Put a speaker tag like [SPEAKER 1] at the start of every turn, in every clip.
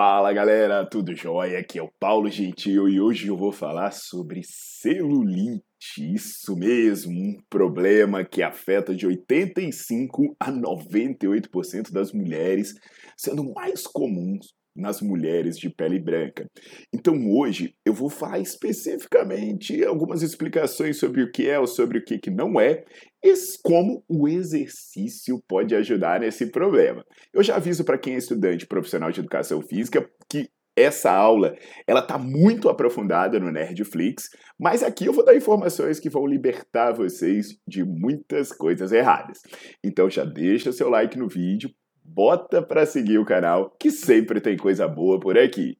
[SPEAKER 1] Fala galera, tudo jóia? Aqui é o Paulo Gentil e hoje eu vou falar sobre celulite. Isso mesmo, um problema que afeta de 85 a 98% das mulheres, sendo mais comuns nas mulheres de pele branca. Então hoje eu vou falar especificamente algumas explicações sobre o que é ou sobre o que não é e como o exercício pode ajudar nesse problema. Eu já aviso para quem é estudante profissional de educação física que essa aula ela está muito aprofundada no Nerdflix, mas aqui eu vou dar informações que vão libertar vocês de muitas coisas erradas. Então já deixa seu like no vídeo, bota para seguir o canal, que sempre tem coisa boa por aqui.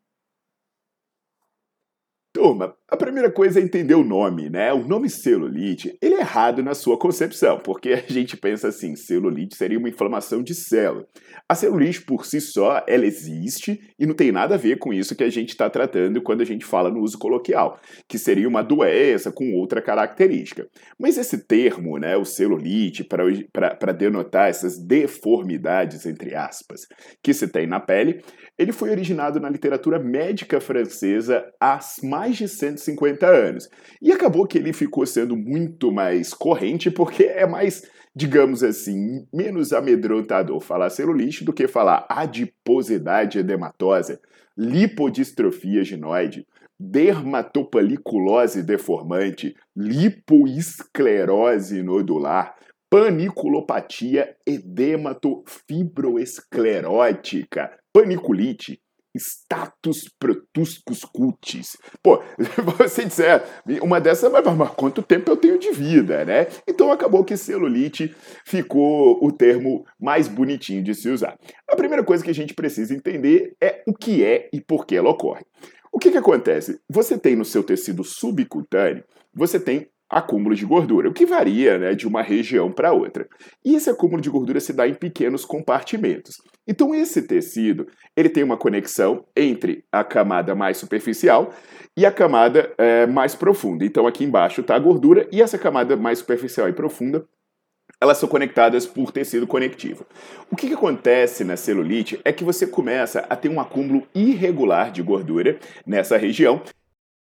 [SPEAKER 1] Turma, a primeira coisa é entender o nome, né? O nome celulite, ele é errado na sua concepção, porque a gente pensa assim, celulite seria uma inflamação de célula. A celulite por si só, ela existe e não tem nada a ver com isso que a gente está tratando quando a gente fala no uso coloquial, que seria uma doença com outra característica. Mas esse termo, né, o celulite, para denotar essas deformidades, entre aspas, que se tem na pele, ele foi originado na literatura médica francesa há mais de 100 150 anos. E acabou que ele ficou sendo muito mais corrente porque é mais, digamos assim, menos amedrontador falar celulite do que falar adiposidade edematosa, lipodistrofia ginoide, dermatopaliculose deformante, lipoesclerose nodular, paniculopatia edematofibroesclerótica, paniculite, status protuscus cutis. Pô, você disser, uma dessas, mas, mas quanto tempo eu tenho de vida, né? Então acabou que celulite ficou o termo mais bonitinho de se usar. A primeira coisa que a gente precisa entender é o que é e por que ela ocorre. O que, que acontece? Você tem no seu tecido subcutâneo, você tem acúmulo de gordura, o que varia né, de uma região para outra. E esse acúmulo de gordura se dá em pequenos compartimentos. Então esse tecido ele tem uma conexão entre a camada mais superficial e a camada é, mais profunda. Então aqui embaixo está a gordura e essa camada mais superficial e profunda elas são conectadas por tecido conectivo. O que, que, acontece na celulite é que você começa a ter um acúmulo irregular de gordura nessa região.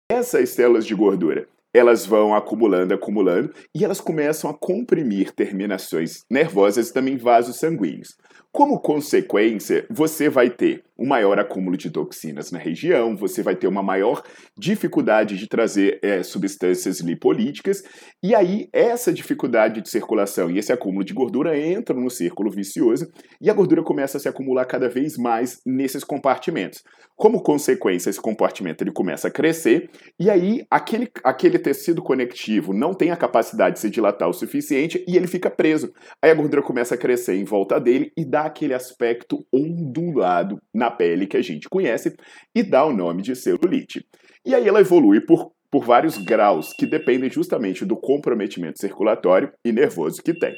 [SPEAKER 1] Essas células de gordura elas vão acumulando, acumulando, e elas começam a comprimir terminações nervosas e também vasos sanguíneos. Como consequência, você vai ter um maior acúmulo de toxinas na região, você vai ter uma maior dificuldade de trazer é, substâncias lipolíticas, e aí essa dificuldade de circulação e esse acúmulo de gordura entram no círculo vicioso e a gordura começa a se acumular cada vez mais nesses compartimentos. Como consequência, esse compartimento ele começa a crescer, e aí aquele, aquele tecido conectivo não tem a capacidade de se dilatar o suficiente e ele fica preso. Aí a gordura começa a crescer em volta dele e dá aquele aspecto ondulado na pele que a gente conhece e dá o nome de celulite. E aí ela evolui por, por vários graus que dependem justamente do comprometimento circulatório e nervoso que tem.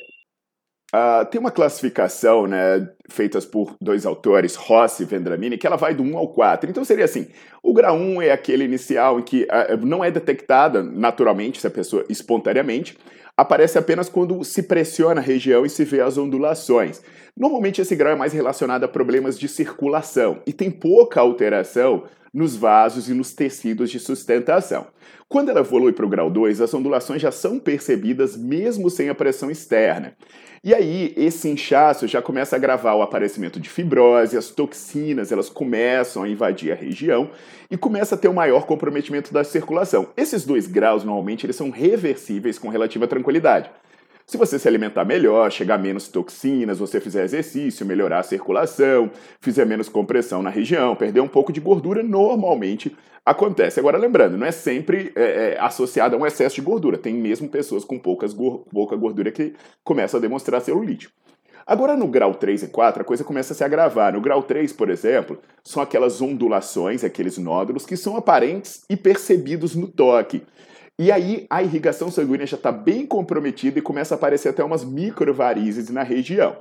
[SPEAKER 1] Uh, tem uma classificação né, feita por dois autores, Rossi e Vendramini, que ela vai do 1 ao 4. Então seria assim: o grau 1 é aquele inicial em que uh, não é detectada naturalmente, se a pessoa espontaneamente, aparece apenas quando se pressiona a região e se vê as ondulações. Normalmente esse grau é mais relacionado a problemas de circulação e tem pouca alteração nos vasos e nos tecidos de sustentação. Quando ela evolui para o grau 2, as ondulações já são percebidas mesmo sem a pressão externa. E aí, esse inchaço já começa a agravar o aparecimento de fibrose, as toxinas, elas começam a invadir a região e começa a ter um maior comprometimento da circulação. Esses dois graus, normalmente, eles são reversíveis com relativa tranquilidade. Se você se alimentar melhor, chegar menos toxinas, você fizer exercício, melhorar a circulação, fizer menos compressão na região, perder um pouco de gordura, normalmente acontece. Agora, lembrando, não é sempre é, é, associado a um excesso de gordura. Tem mesmo pessoas com poucas, pouca gordura que começam a demonstrar celulite. Agora, no grau 3 e 4, a coisa começa a se agravar. No grau 3, por exemplo, são aquelas ondulações, aqueles nódulos que são aparentes e percebidos no toque. E aí a irrigação sanguínea já está bem comprometida e começa a aparecer até umas microvarizes na região.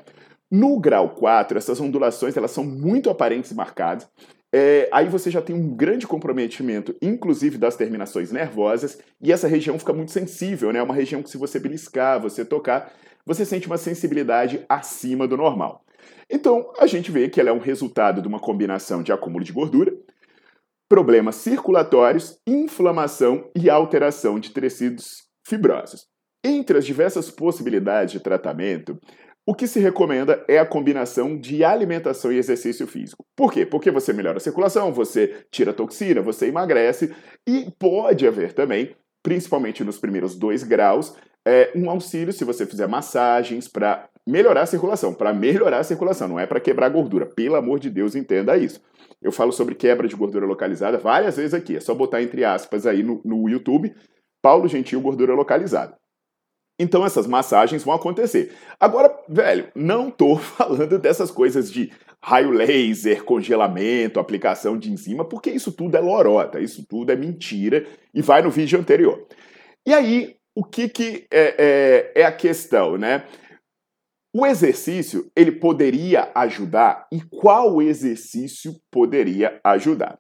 [SPEAKER 1] No grau 4, essas ondulações elas são muito aparentes e marcadas. É, aí você já tem um grande comprometimento, inclusive das terminações nervosas, e essa região fica muito sensível, né? É uma região que se você beliscar, você tocar, você sente uma sensibilidade acima do normal. Então, a gente vê que ela é um resultado de uma combinação de acúmulo de gordura, problemas circulatórios, inflamação e alteração de tecidos fibrosos. Entre as diversas possibilidades de tratamento, o que se recomenda é a combinação de alimentação e exercício físico. Por quê? Porque você melhora a circulação, você tira toxina, você emagrece e pode haver também, principalmente nos primeiros dois graus, é, um auxílio se você fizer massagens para melhorar a circulação, para melhorar a circulação, não é para quebrar gordura. Pelo amor de Deus, entenda isso. Eu falo sobre quebra de gordura localizada várias vezes aqui, é só botar entre aspas aí no, no YouTube, Paulo Gentil Gordura Localizada. Então essas massagens vão acontecer. Agora, velho, não tô falando dessas coisas de raio laser, congelamento, aplicação de enzima, porque isso tudo é lorota, isso tudo é mentira e vai no vídeo anterior. E aí, o que, que é, é, é a questão, né? O exercício, ele poderia ajudar e qual exercício poderia ajudar?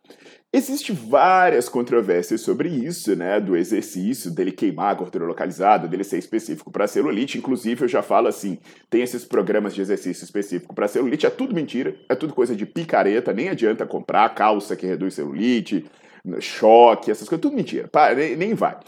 [SPEAKER 1] Existem várias controvérsias sobre isso, né, do exercício, dele queimar a gordura localizada, dele ser específico para celulite. Inclusive, eu já falo assim, tem esses programas de exercício específico para celulite, é tudo mentira, é tudo coisa de picareta, nem adianta comprar calça que reduz celulite, choque, essas coisas, tudo mentira, nem, nem vai.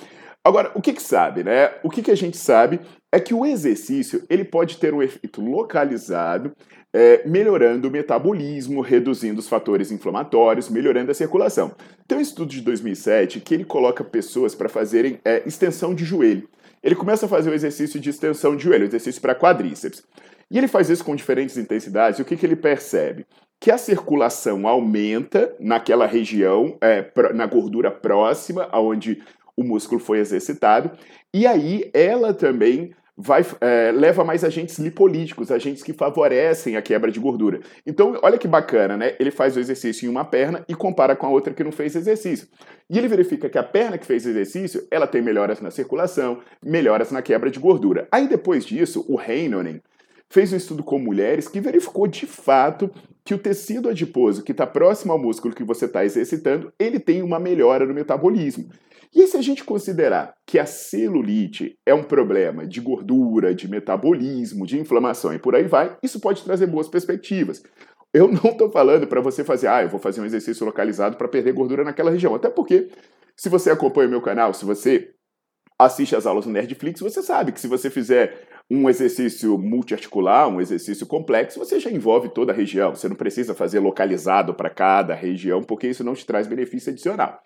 [SPEAKER 1] Agora, o que, que sabe, né? O que, que a gente sabe é que o exercício ele pode ter um efeito localizado, é, melhorando o metabolismo, reduzindo os fatores inflamatórios, melhorando a circulação. Tem um estudo de 2007 que ele coloca pessoas para fazerem é, extensão de joelho. Ele começa a fazer o exercício de extensão de joelho, exercício para quadríceps. E ele faz isso com diferentes intensidades. E o que, que ele percebe? Que a circulação aumenta naquela região, é, na gordura próxima, aonde o músculo foi exercitado, e aí ela também vai, é, leva mais agentes lipolíticos, agentes que favorecem a quebra de gordura. Então, olha que bacana, né? Ele faz o exercício em uma perna e compara com a outra que não fez exercício. E ele verifica que a perna que fez exercício, ela tem melhoras na circulação, melhoras na quebra de gordura. Aí depois disso, o Heinonen fez um estudo com mulheres que verificou de fato que o tecido adiposo que está próximo ao músculo que você está exercitando, ele tem uma melhora no metabolismo. E se a gente considerar que a celulite é um problema de gordura, de metabolismo, de inflamação e por aí vai, isso pode trazer boas perspectivas. Eu não estou falando para você fazer, ah, eu vou fazer um exercício localizado para perder gordura naquela região. Até porque, se você acompanha o meu canal, se você assiste as aulas no Nerdflix, você sabe que se você fizer um exercício multiarticular, um exercício complexo, você já envolve toda a região. Você não precisa fazer localizado para cada região, porque isso não te traz benefício adicional.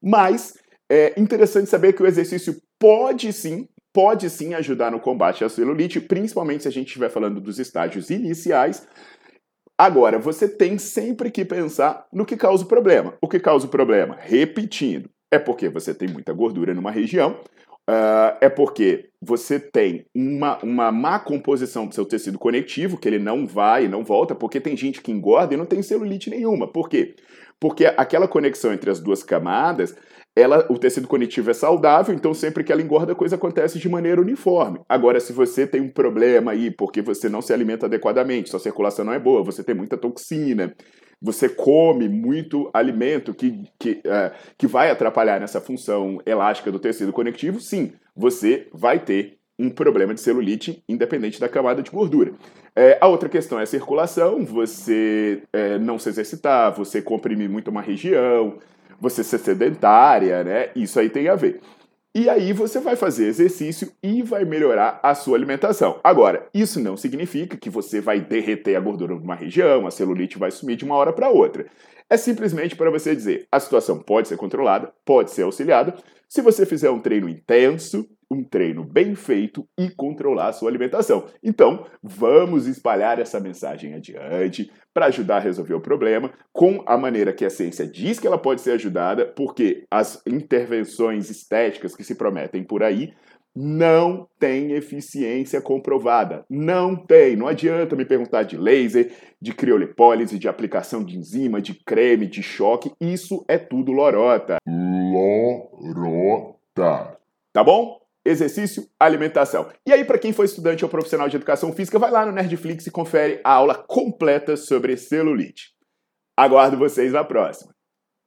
[SPEAKER 1] Mas é interessante saber que o exercício pode sim, pode sim ajudar no combate à celulite, principalmente se a gente estiver falando dos estágios iniciais. Agora, você tem sempre que pensar no que causa o problema. O que causa o problema? Repetindo, é porque você tem muita gordura numa região, Uh, é porque você tem uma, uma má composição do seu tecido conectivo, que ele não vai e não volta, porque tem gente que engorda e não tem celulite nenhuma. Por quê? Porque aquela conexão entre as duas camadas, ela, o tecido conectivo é saudável, então sempre que ela engorda, a coisa acontece de maneira uniforme. Agora, se você tem um problema aí, porque você não se alimenta adequadamente, sua circulação não é boa, você tem muita toxina, você come muito alimento que, que, uh, que vai atrapalhar nessa função elástica do tecido conectivo, sim, você vai ter um problema de celulite independente da camada de gordura. É, a outra questão é a circulação, você é, não se exercitar, você comprimir muito uma região, você ser sedentária, né? Isso aí tem a ver. E aí você vai fazer exercício e vai melhorar a sua alimentação. Agora, isso não significa que você vai derreter a gordura numa região, a celulite vai sumir de uma hora para outra. É simplesmente para você dizer, a situação pode ser controlada, pode ser auxiliada, se você fizer um treino intenso, um treino bem feito e controlar a sua alimentação. Então, vamos espalhar essa mensagem adiante para ajudar a resolver o problema com a maneira que a ciência diz que ela pode ser ajudada, porque as intervenções estéticas que se prometem por aí não tem eficiência comprovada. Não tem. Não adianta me perguntar de laser, de criolipólise, de aplicação de enzima, de creme, de choque. Isso é tudo lorota. Lorota. Tá bom? Exercício, alimentação. E aí, para quem for estudante ou profissional de educação física, vai lá no Nerdflix e confere a aula completa sobre celulite. Aguardo vocês na próxima.